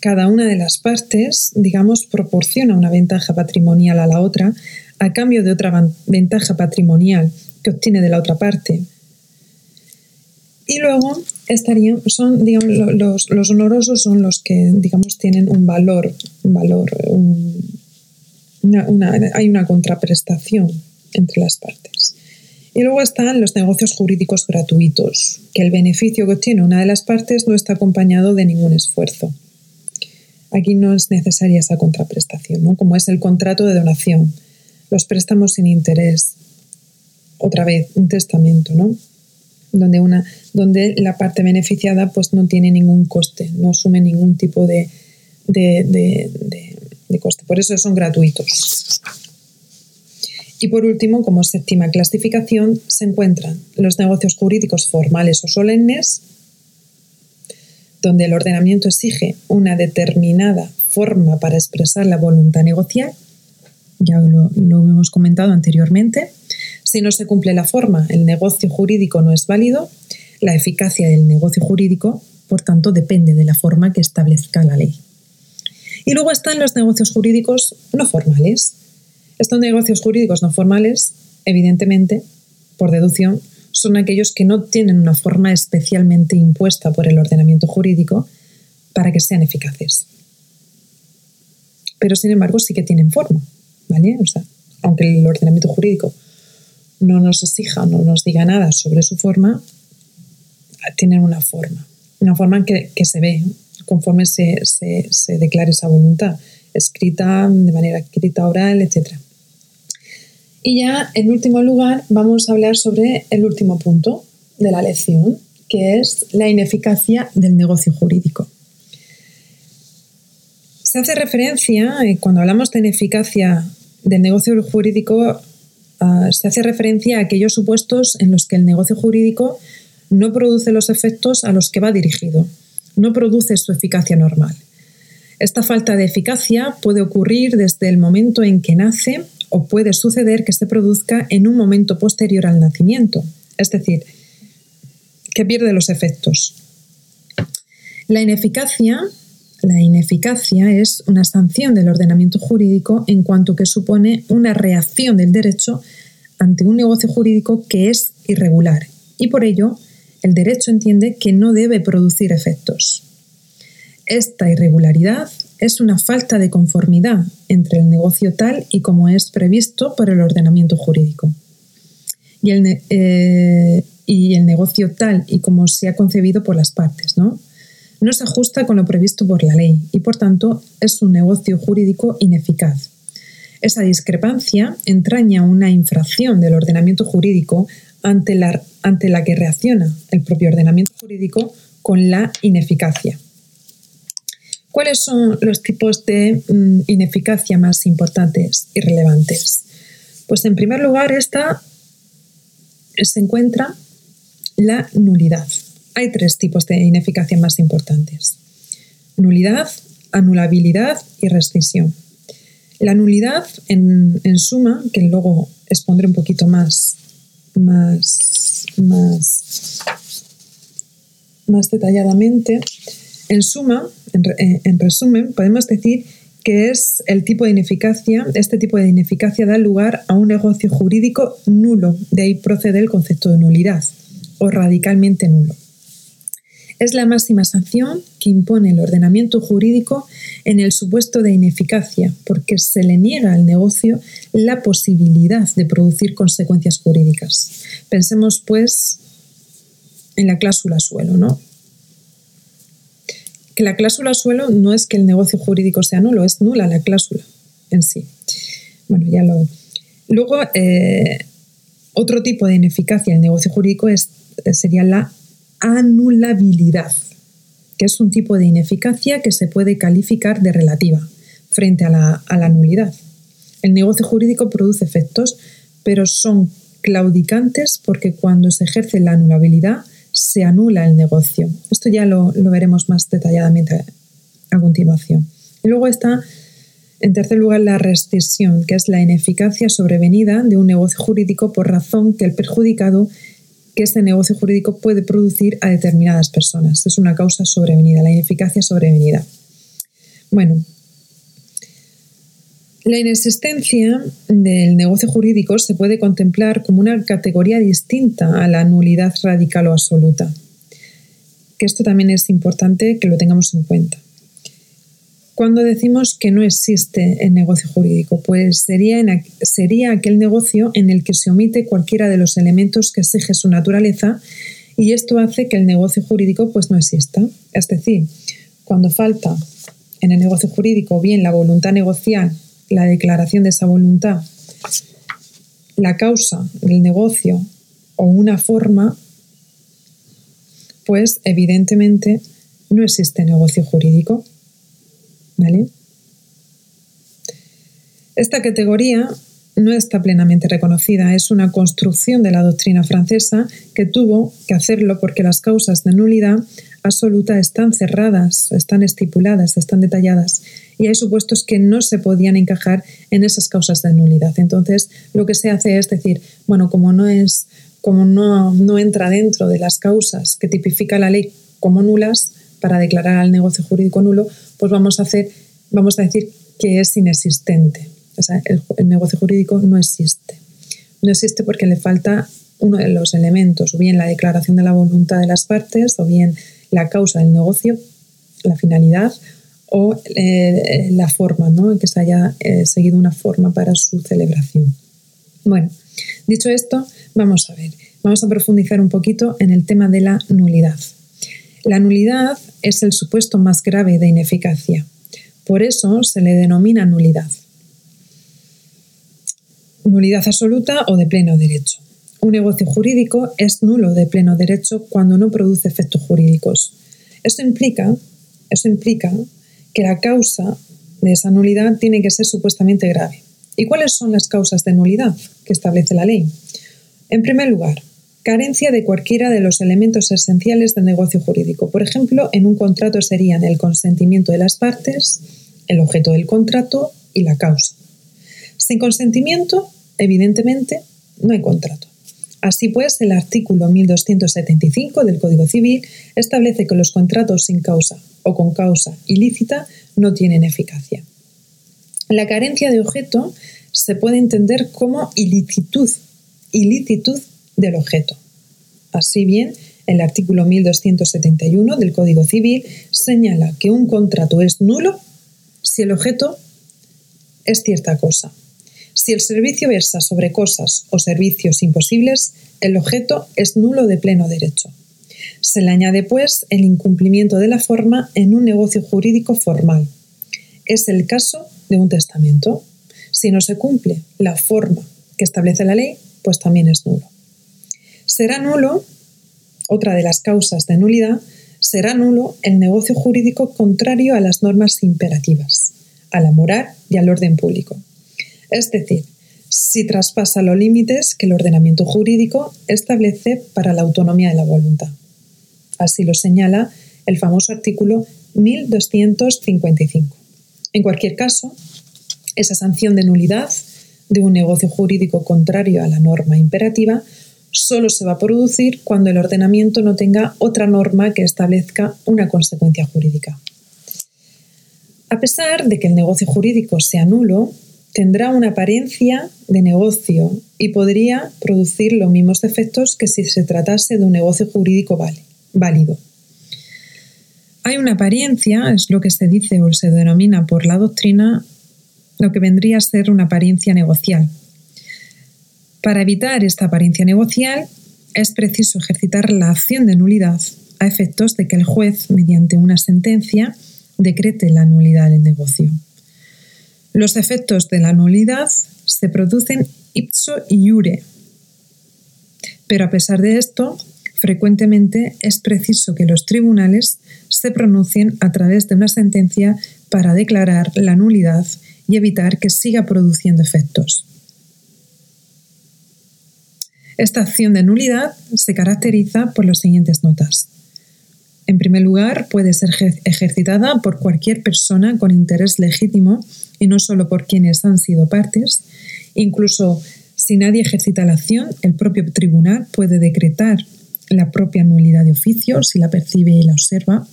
cada una de las partes, digamos, proporciona una ventaja patrimonial a la otra a cambio de otra ventaja patrimonial que obtiene de la otra parte. Y luego estarían, son, digamos, los, honorosos son los que, digamos, tienen un valor, valor, hay una contraprestación entre las partes. Y luego están los negocios jurídicos gratuitos, que el beneficio que obtiene una de las partes no está acompañado de ningún esfuerzo. Aquí no es necesaria esa contraprestación, ¿no? como es el contrato de donación los préstamos sin interés, otra vez un testamento, ¿no? Donde, una, donde la parte beneficiada pues no tiene ningún coste, no asume ningún tipo de, de, de coste. Por eso son gratuitos. Y por último, como séptima clasificación, se encuentran los negocios jurídicos formales o solemnes, donde el ordenamiento exige una determinada forma para expresar la voluntad negocial, ya lo, hemos comentado anteriormente. Si no se cumple la forma, el negocio jurídico no es válido. La eficacia del negocio jurídico, por tanto, depende de la forma que establezca la ley. Y luego están los negocios jurídicos no formales. Estos negocios jurídicos no formales, evidentemente, por deducción, son aquellos que no tienen una forma especialmente impuesta por el ordenamiento jurídico para que sean eficaces. Pero sin embargo sí que tienen forma, ¿vale? O sea, aunque el ordenamiento jurídico no nos exija, no nos diga nada sobre su forma, tienen una forma, una forma que, que se ve, conforme se, se, declare esa voluntad, escrita de manera escrita, oral, etc. Y ya, en último lugar, vamos a hablar sobre el último punto de la lección, que es la ineficacia del negocio jurídico. Se hace referencia, eh, cuando hablamos de ineficacia del negocio jurídico, ah, se hace referencia a aquellos supuestos en los que el negocio jurídico no produce los efectos a los que va dirigido no produce su eficacia normal. Esta falta de eficacia puede ocurrir desde el momento en que nace o puede suceder que se produzca en un momento posterior al nacimiento, es decir, que pierde los efectos. La ineficacia, la ineficacia es una sanción del ordenamiento jurídico en cuanto que supone una reacción del derecho ante un negocio jurídico que es irregular y por ello el derecho entiende que no debe producir efectos. Esta irregularidad es una falta de conformidad entre el negocio tal y como es previsto por el ordenamiento jurídico. Y el, eh, y el negocio tal y como se ha concebido por las partes, ¿no? No se ajusta con lo previsto por la ley y por tanto es un negocio jurídico ineficaz. Esa discrepancia entraña una infracción del ordenamiento jurídico ante la que reacciona el propio ordenamiento jurídico con la ineficacia. ¿Cuáles son los tipos de mm, ineficacia más importantes y relevantes? Pues en primer lugar, esta se encuentra la nulidad. Hay tres tipos de ineficacia más importantes. Nulidad, anulabilidad y rescisión. La nulidad, en, en suma, que luego expondré un poquito más más, más, más detalladamente. En suma, en, en, resumen, podemos decir que es el tipo de ineficacia, este tipo de ineficacia da lugar a un negocio jurídico nulo, de ahí procede el concepto de nulidad o radicalmente nulo. Es la máxima sanción que impone el ordenamiento jurídico en el supuesto de ineficacia, porque se le niega al negocio la posibilidad de producir consecuencias jurídicas. Pensemos, pues, en la cláusula suelo, ¿no? Que la cláusula suelo no es que el negocio jurídico sea nulo, es nula la cláusula en sí. Bueno, ya lo. Luego, eh, otro tipo de ineficacia en el negocio jurídico es, sería la anulabilidad, que es un tipo de ineficacia que se puede calificar de relativa frente a la, nulidad. El negocio jurídico produce efectos, pero son claudicantes porque cuando se ejerce la anulabilidad se anula el negocio. Esto ya lo, lo veremos más detalladamente a continuación. Y luego está, en tercer lugar, la rescisión, que es la ineficacia sobrevenida de un negocio jurídico por razón que el perjudicado que este negocio jurídico puede producir a determinadas personas. Es una causa sobrevenida, la ineficacia sobrevenida. Bueno, la inexistencia del negocio jurídico se puede contemplar como una categoría distinta a la nulidad radical o absoluta. Que esto también es importante que lo tengamos en cuenta. Cuando decimos que no existe el negocio jurídico, pues sería, sería aquel negocio en el que se omite cualquiera de los elementos que exige su naturaleza y esto hace que el negocio jurídico pues no exista. Es decir, cuando falta en el negocio jurídico bien la voluntad negocial, la declaración de esa voluntad la causa del negocio o una forma, pues evidentemente no existe negocio jurídico. ¿Vale? Esta categoría no está plenamente reconocida, es una construcción de la doctrina francesa que tuvo que hacerlo porque las causas de nulidad absoluta están cerradas, están estipuladas, están detalladas y hay supuestos que no se podían encajar en esas causas de nulidad. Entonces, lo que se hace es decir, bueno, como no es como no, no entra dentro de las causas que tipifica la ley como nulas para declarar al negocio jurídico nulo, pues vamos a hacer vamos a decir que es inexistente. O sea, el, negocio jurídico no existe. No existe porque le falta uno de los elementos, o bien la declaración de la voluntad de las partes, o bien la causa del negocio, la finalidad, o eh, la forma, ¿no? que se haya eh, seguido una forma para su celebración. Bueno, dicho esto, vamos a ver, vamos a profundizar un poquito en el tema de la nulidad. La nulidad es el supuesto más grave de ineficacia. Por eso se le denomina nulidad nulidad absoluta o de pleno derecho. Un negocio jurídico es nulo de pleno derecho cuando no produce efectos jurídicos. Esto implica, eso implica que la causa de esa nulidad tiene que ser supuestamente grave. ¿Y cuáles son las causas de nulidad que establece la ley? En primer lugar, carencia de cualquiera de los elementos esenciales del negocio jurídico. Por ejemplo, en un contrato serían el consentimiento de las partes, el objeto del contrato y la causa. Sin consentimiento evidentemente, no hay contrato. Así pues, el artículo 1275 del Código Civil establece que los contratos sin causa o con causa ilícita no tienen eficacia. La carencia de objeto se puede entender como ilicitud, ilicitud del objeto. Así bien, el artículo 1271 del Código Civil señala que un contrato es nulo si el objeto es cierta cosa, si el servicio versa sobre cosas o servicios imposibles, el objeto es nulo de pleno derecho. Se le añade, pues, el incumplimiento de la forma en un negocio jurídico formal. Es el caso de un testamento. Si no se cumple la forma que establece la ley, pues también es nulo. Será nulo, otra de las causas de nulidad, será nulo el negocio jurídico contrario a las normas imperativas, a la moral y al orden público. Es decir, si traspasa los límites que el ordenamiento jurídico establece para la autonomía de la voluntad. Así lo señala el famoso artículo 1255. En cualquier caso, esa sanción de nulidad de un negocio jurídico contrario a la norma imperativa solo se va a producir cuando el ordenamiento no tenga otra norma que establezca una consecuencia jurídica. A pesar de que el negocio jurídico sea nulo, tendrá una apariencia de negocio y podría producir los mismos efectos que si se tratase de un negocio jurídico válido. Hay una apariencia, es lo que se dice o se denomina por la doctrina, lo que vendría a ser una apariencia negocial. Para evitar esta apariencia negocial, es preciso ejercitar la acción de nulidad a efectos de que el juez, mediante una sentencia, decrete la nulidad del negocio. Los efectos de la nulidad se producen ipso iure. Pero a pesar de esto, frecuentemente es preciso que los tribunales se pronuncien a través de una sentencia para declarar la nulidad y evitar que siga produciendo efectos. Esta acción de nulidad se caracteriza por las siguientes notas. En primer lugar, puede ser ejercitada por cualquier persona con interés legítimo y no solo por quienes han sido partes. Incluso si nadie ejercita la acción, el propio tribunal puede decretar la propia nulidad de oficio si la percibe y la observa.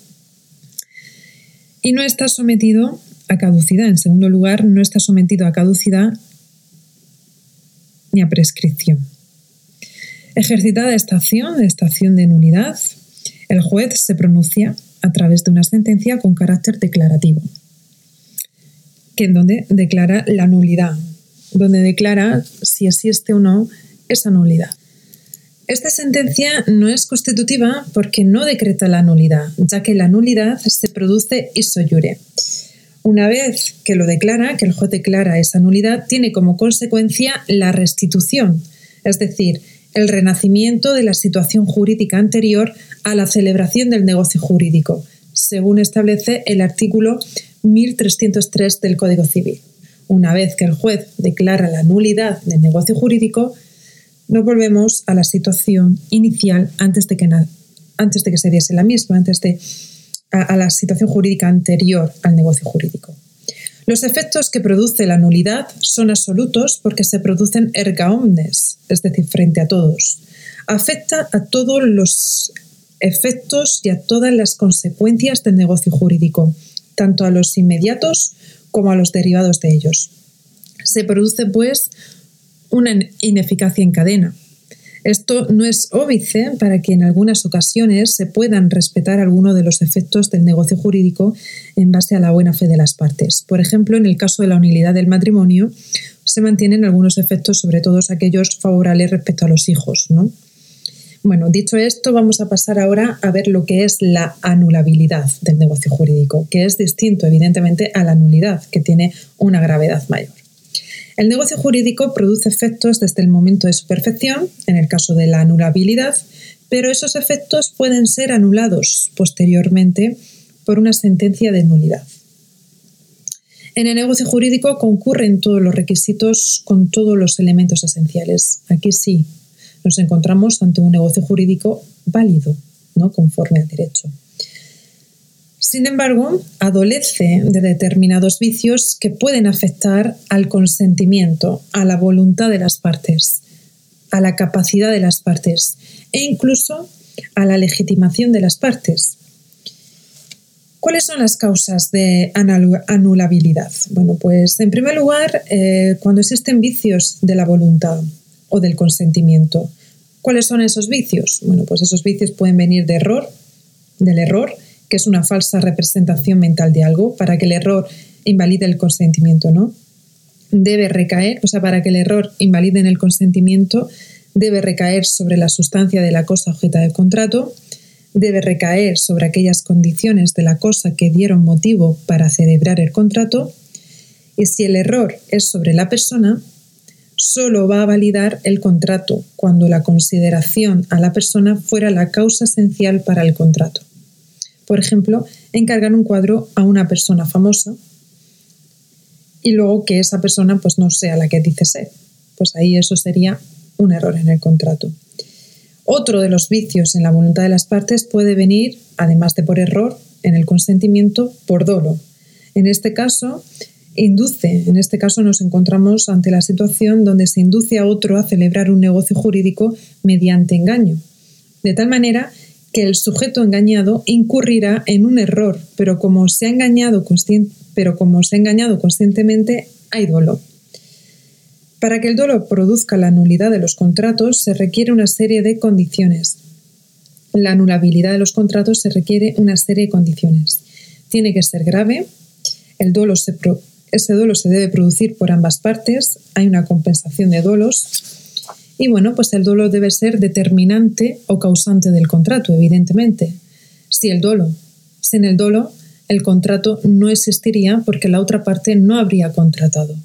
Y no está sometido a caducidad. En segundo lugar, no está sometido a caducidad ni a prescripción. Ejercitada esta acción, esta acción de nulidad, el juez se pronuncia a través de una sentencia con carácter declarativo que en donde declara la nulidad, donde declara si existe o no esa nulidad. Esta sentencia no es constitutiva porque no decreta la nulidad, ya que la nulidad se produce iso jure. Una vez que lo declara, que el juez declara esa nulidad, tiene como consecuencia la restitución, es decir, el renacimiento de la situación jurídica anterior a la celebración del negocio jurídico, según establece el artículo 1303 del Código Civil. Una vez que el juez declara la nulidad del negocio jurídico, nos volvemos a la situación inicial antes de que, antes de que se diese la misma, antes de a, la situación jurídica anterior al negocio jurídico. Los efectos que produce la nulidad son absolutos porque se producen erga omnes, es decir, frente a todos. Afecta a todos los efectos y a todas las consecuencias del negocio jurídico, tanto a los inmediatos como a los derivados de ellos. Se produce, pues, una ineficacia en cadena. Esto no es óbice para que en algunas ocasiones se puedan respetar algunos de los efectos del negocio jurídico en base a la buena fe de las partes. Por ejemplo, en el caso de la unidad del matrimonio, se mantienen algunos efectos, sobre todo aquellos favorables respecto a los hijos. ¿no? Bueno, dicho esto, vamos a pasar ahora a ver lo que es la anulabilidad del negocio jurídico, que es distinto, evidentemente, a la nulidad, que tiene una gravedad mayor. El negocio jurídico produce efectos desde el momento de su perfección, en el caso de la anulabilidad, pero esos efectos pueden ser anulados posteriormente por una sentencia de nulidad. En el negocio jurídico concurren todos los requisitos con todos los elementos esenciales. Aquí sí, nos encontramos ante un negocio jurídico válido, ¿no? conforme al derecho. Sin embargo, adolece de determinados vicios que pueden afectar al consentimiento, a la voluntad de las partes, a la capacidad de las partes e incluso a la legitimación de las partes. ¿Cuáles son las causas de anulabilidad? Bueno, pues en primer lugar, eh, cuando existen vicios de la voluntad o del consentimiento. ¿Cuáles son esos vicios? Bueno, pues esos vicios pueden venir de error, del error, que es una falsa representación mental de algo, para que el error invalide el consentimiento, ¿no? Debe recaer, o sea, para que el error invalide en el consentimiento, debe recaer sobre la sustancia de la cosa objeta del contrato, debe recaer sobre aquellas condiciones de la cosa que dieron motivo para celebrar el contrato, y si el error es sobre la persona, solo va a validar el contrato cuando la consideración a la persona fuera la causa esencial para el contrato. Por ejemplo, encargar un cuadro a una persona famosa y luego que esa persona pues no sea la que dice ser. Pues ahí eso sería un error en el contrato. Otro de los vicios en la voluntad de las partes puede venir, además de por error, en el consentimiento, por dolo. En este caso, induce, en este caso nos encontramos ante la situación donde se induce a otro a celebrar un negocio jurídico mediante engaño. De tal manera que el sujeto engañado incurrirá en un error, pero como se ha engañado, pero como se ha engañado conscientemente, hay dolo. Para que el dolo produzca la nulidad de los contratos se requiere una serie de condiciones. La anulabilidad de los contratos se requiere una serie de condiciones. Tiene que ser grave, el dolo ese dolo se debe producir por ambas partes, hay una compensación de dolos, y bueno, pues el dolo debe ser determinante o causante del contrato, evidentemente. Si el dolo, sin el dolo, el contrato no existiría porque la otra parte no habría contratado.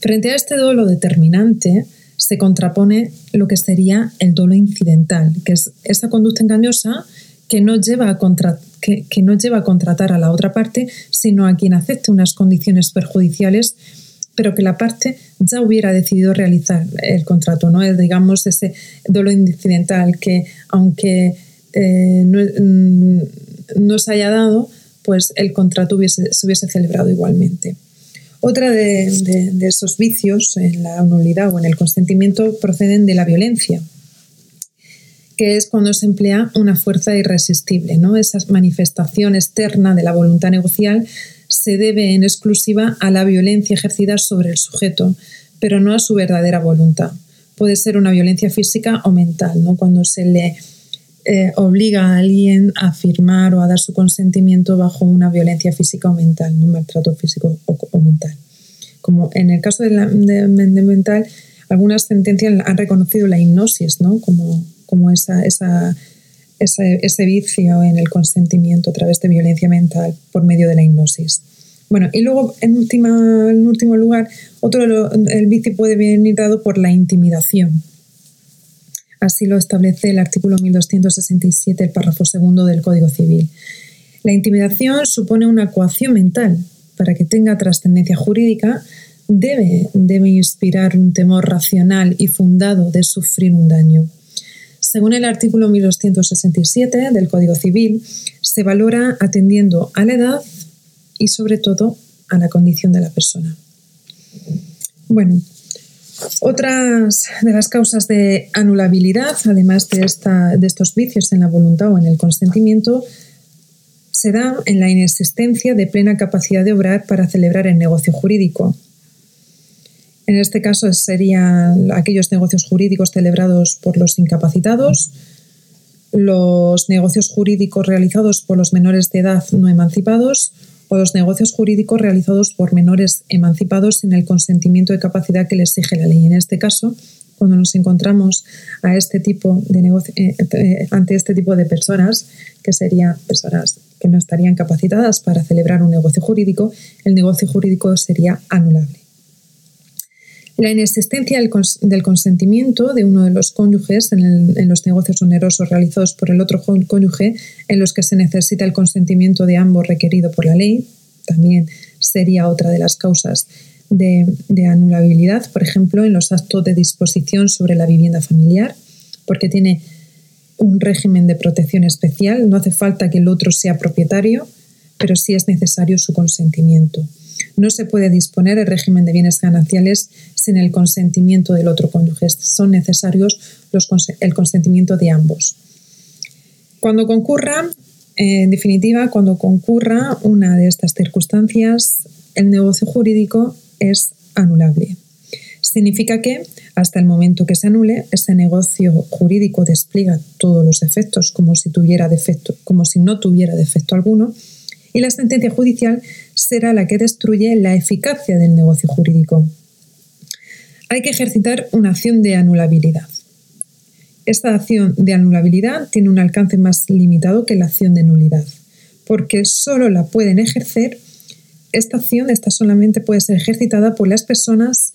Frente a este dolo determinante se contrapone lo que sería el dolo incidental, que es esa conducta engañosa que no lleva a, que, que no lleva a contratar a la otra parte, sino a quien acepte unas condiciones perjudiciales pero que la parte ya hubiera decidido realizar el contrato, ¿no? Es, digamos, ese dolo incidental que, aunque eh, mm, no, se haya dado, pues el contrato hubiese, se hubiese celebrado igualmente. Otra de, de, esos vicios en la nulidad o en el consentimiento proceden de la violencia, que es cuando se emplea una fuerza irresistible, ¿no? esa manifestación externa de la voluntad negocial se debe en exclusiva a la violencia ejercida sobre el sujeto, pero no a su verdadera voluntad. Puede ser una violencia física o mental, ¿no? cuando se le eh, obliga a alguien a firmar o a dar su consentimiento bajo una violencia física o mental, un maltrato físico o, mental. Como en el caso de, la, mental, algunas sentencias han reconocido la hipnosis ¿no? como, como ese, vicio en el consentimiento a través de violencia mental por medio de la hipnosis. Bueno, y luego, en, último lugar, otro, el vicio puede venir dado por la intimidación. Así lo establece el artículo 1267, el párrafo segundo del Código Civil. La intimidación supone una coacción mental. Para que tenga trascendencia jurídica, debe inspirar un temor racional y fundado de sufrir un daño. Según el artículo 1267 del Código Civil, se valora atendiendo a la edad y sobre todo a la condición de la persona. Bueno, otras de las causas de anulabilidad, además de, esta, de estos vicios en la voluntad o en el consentimiento, se da en la inexistencia de plena capacidad de obrar para celebrar el negocio jurídico. En este caso serían aquellos negocios jurídicos celebrados por los incapacitados, los negocios jurídicos realizados por los menores de edad no emancipados o los negocios jurídicos realizados por menores emancipados sin el consentimiento de capacidad que les exige la ley. En este caso, cuando nos encontramos a este tipo de eh, eh, ante este tipo de personas, que serían personas que no estarían capacitadas para celebrar un negocio jurídico, el negocio jurídico sería anulable. La inexistencia del, consentimiento de uno de los cónyuges en, los negocios onerosos realizados por el otro cónyuge, en los que se necesita el consentimiento de ambos requerido por la ley, también sería otra de las causas de, de anulabilidad, por ejemplo, en los actos de disposición sobre la vivienda familiar, porque tiene un régimen de protección especial, no hace falta que el otro sea propietario, pero sí es necesario su consentimiento. No se puede disponer el régimen de bienes gananciales sin el consentimiento del otro cónyuge. Son necesarios el consentimiento de ambos. Cuando concurra, en definitiva, cuando concurra una de estas circunstancias, el negocio jurídico es anulable. Significa que, hasta el momento que se anule, ese negocio jurídico despliega todos los efectos como si, como si no tuviera defecto alguno, y la sentencia judicial será la que destruye la eficacia del negocio jurídico. Hay que ejercitar una acción de anulabilidad. Esta acción de anulabilidad tiene un alcance más limitado que la acción de nulidad, porque solo la pueden ejercer, esta acción esta solamente puede ser ejercitada por las personas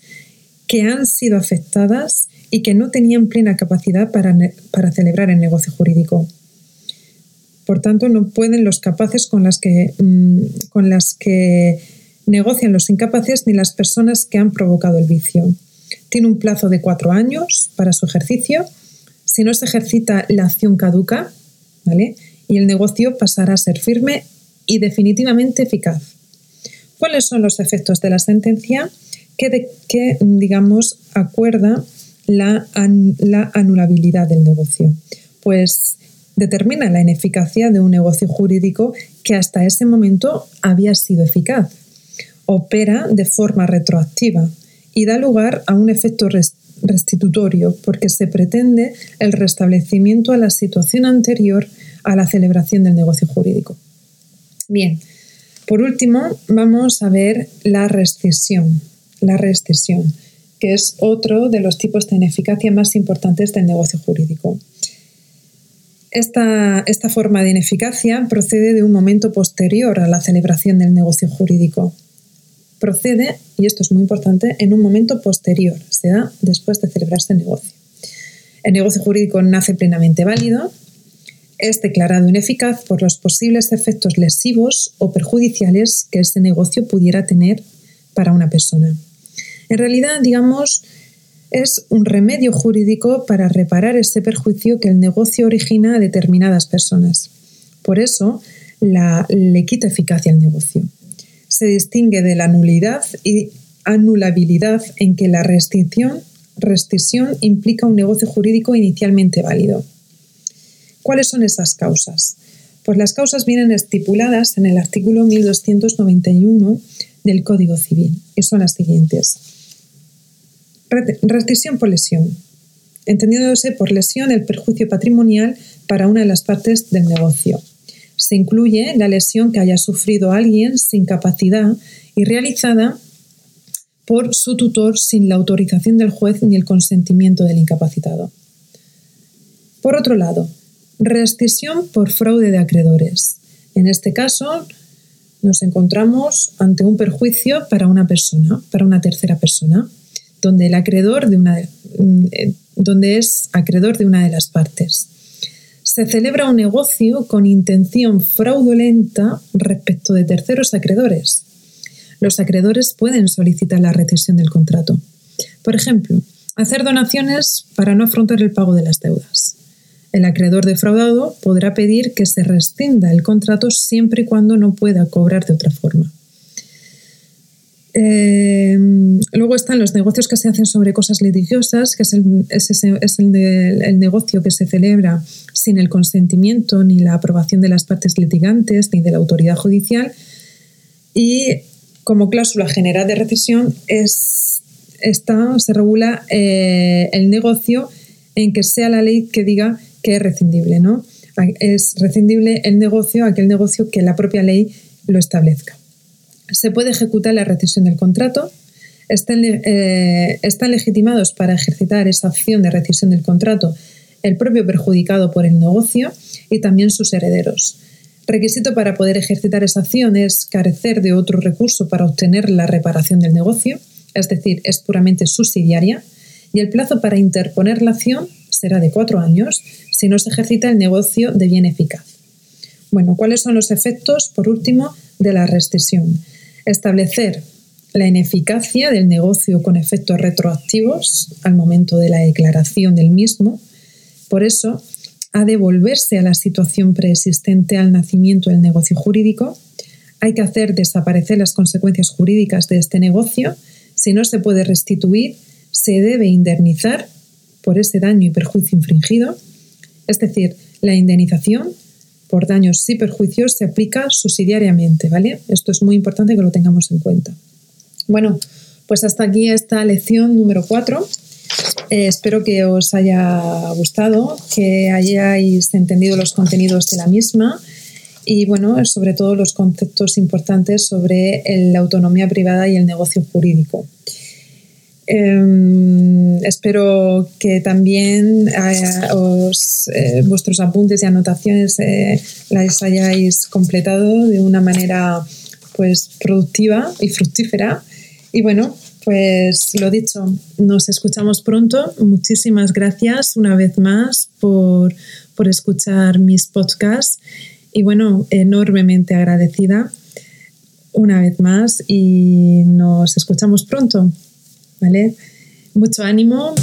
que han sido afectadas y que no tenían plena capacidad para, celebrar el negocio jurídico. Por tanto, no pueden los capaces con las que, mm, con las que negocian los incapaces ni las personas que han provocado el vicio. Tiene un plazo de cuatro años para su ejercicio. Si no se ejercita, la acción caduca, ¿vale? Y el negocio pasará a ser firme y definitivamente eficaz. ¿Cuáles son los efectos de la sentencia que, que digamos, acuerda la, la anulabilidad del negocio? Pues determina la ineficacia de un negocio jurídico que hasta ese momento había sido eficaz. Opera de forma retroactiva y da lugar a un efecto restitutorio porque se pretende el restablecimiento a la situación anterior a la celebración del negocio jurídico. Bien, por último vamos a ver la rescisión. La rescisión, que es otro de los tipos de ineficacia más importantes del negocio jurídico. Esta, esta forma de ineficacia procede de un momento posterior a la celebración del negocio jurídico. Procede, y esto es muy importante, en un momento posterior, se da después de celebrarse el negocio. El negocio jurídico nace plenamente válido, es declarado ineficaz por los posibles efectos lesivos o perjudiciales que ese negocio pudiera tener para una persona. En realidad, digamos, es un remedio jurídico para reparar ese perjuicio que el negocio origina a determinadas personas. Por eso le quita eficacia al negocio. Se distingue de la nulidad y anulabilidad en que la restricción, restricción implica un negocio jurídico inicialmente válido. ¿Cuáles son esas causas? Pues las causas vienen estipuladas en el artículo 1291 del Código Civil y son las siguientes. Rescisión por lesión. Entendiéndose por lesión el perjuicio patrimonial para una de las partes del negocio. Se incluye la lesión que haya sufrido alguien sin capacidad y realizada por su tutor sin la autorización del juez ni el consentimiento del incapacitado. Por otro lado, rescisión por fraude de acreedores. En este caso, nos encontramos ante un perjuicio para una persona, para una tercera persona, donde el acreedor de una mm, eh, donde es acreedor de una de las partes. Se celebra un negocio con intención fraudulenta respecto de terceros acreedores. Los acreedores pueden solicitar la recesión del contrato. Por ejemplo, hacer donaciones para no afrontar el pago de las deudas. El acreedor defraudado podrá pedir que se rescinda el contrato siempre y cuando no pueda cobrar de otra forma. Eh, luego están los negocios que se hacen sobre cosas litigiosas, que es, el, negocio que se celebra sin el consentimiento ni la aprobación de las partes litigantes ni de la autoridad judicial. Y como cláusula general de recesión es, está, se regula eh, el negocio en que sea la ley que diga que es rescindible. ¿no? Es rescindible el negocio, aquel negocio que la propia ley lo establezca se puede ejecutar la rescisión del contrato, eh, están, legitimados para ejercitar esa acción de rescisión del contrato el propio perjudicado por el negocio y también sus herederos. Requisito para poder ejercitar esa acción es carecer de otro recurso para obtener la reparación del negocio, es decir, es puramente subsidiaria, y el plazo para interponer la acción será de cuatro años si no se ejercita el negocio de bien eficaz. Bueno, ¿cuáles son los efectos, por último, de la rescisión? Establecer la ineficacia del negocio con efectos retroactivos al momento de la declaración del mismo. Por eso, ha de volverse a la situación preexistente al nacimiento del negocio jurídico. Hay que hacer desaparecer las consecuencias jurídicas de este negocio. Si no se puede restituir, se debe indemnizar por ese daño y perjuicio infringido. Es decir, la indemnización por daños y perjuicios se aplica subsidiariamente, ¿vale? Esto es muy importante que lo tengamos en cuenta. Bueno, pues hasta aquí esta lección número 4. Eh, espero que os haya gustado, que hayáis entendido los contenidos de la misma y, bueno, sobre todo los conceptos importantes sobre la autonomía privada y el negocio jurídico. Em, espero que también eh, os, eh, vuestros apuntes y anotaciones eh, las hayáis completado de una manera pues productiva y fructífera. Y bueno, pues lo dicho, nos escuchamos pronto. Muchísimas gracias una vez más por, por escuchar mis podcasts. Y bueno, enormemente agradecida una vez más y nos escuchamos pronto. ¿vale? Mucho ánimo.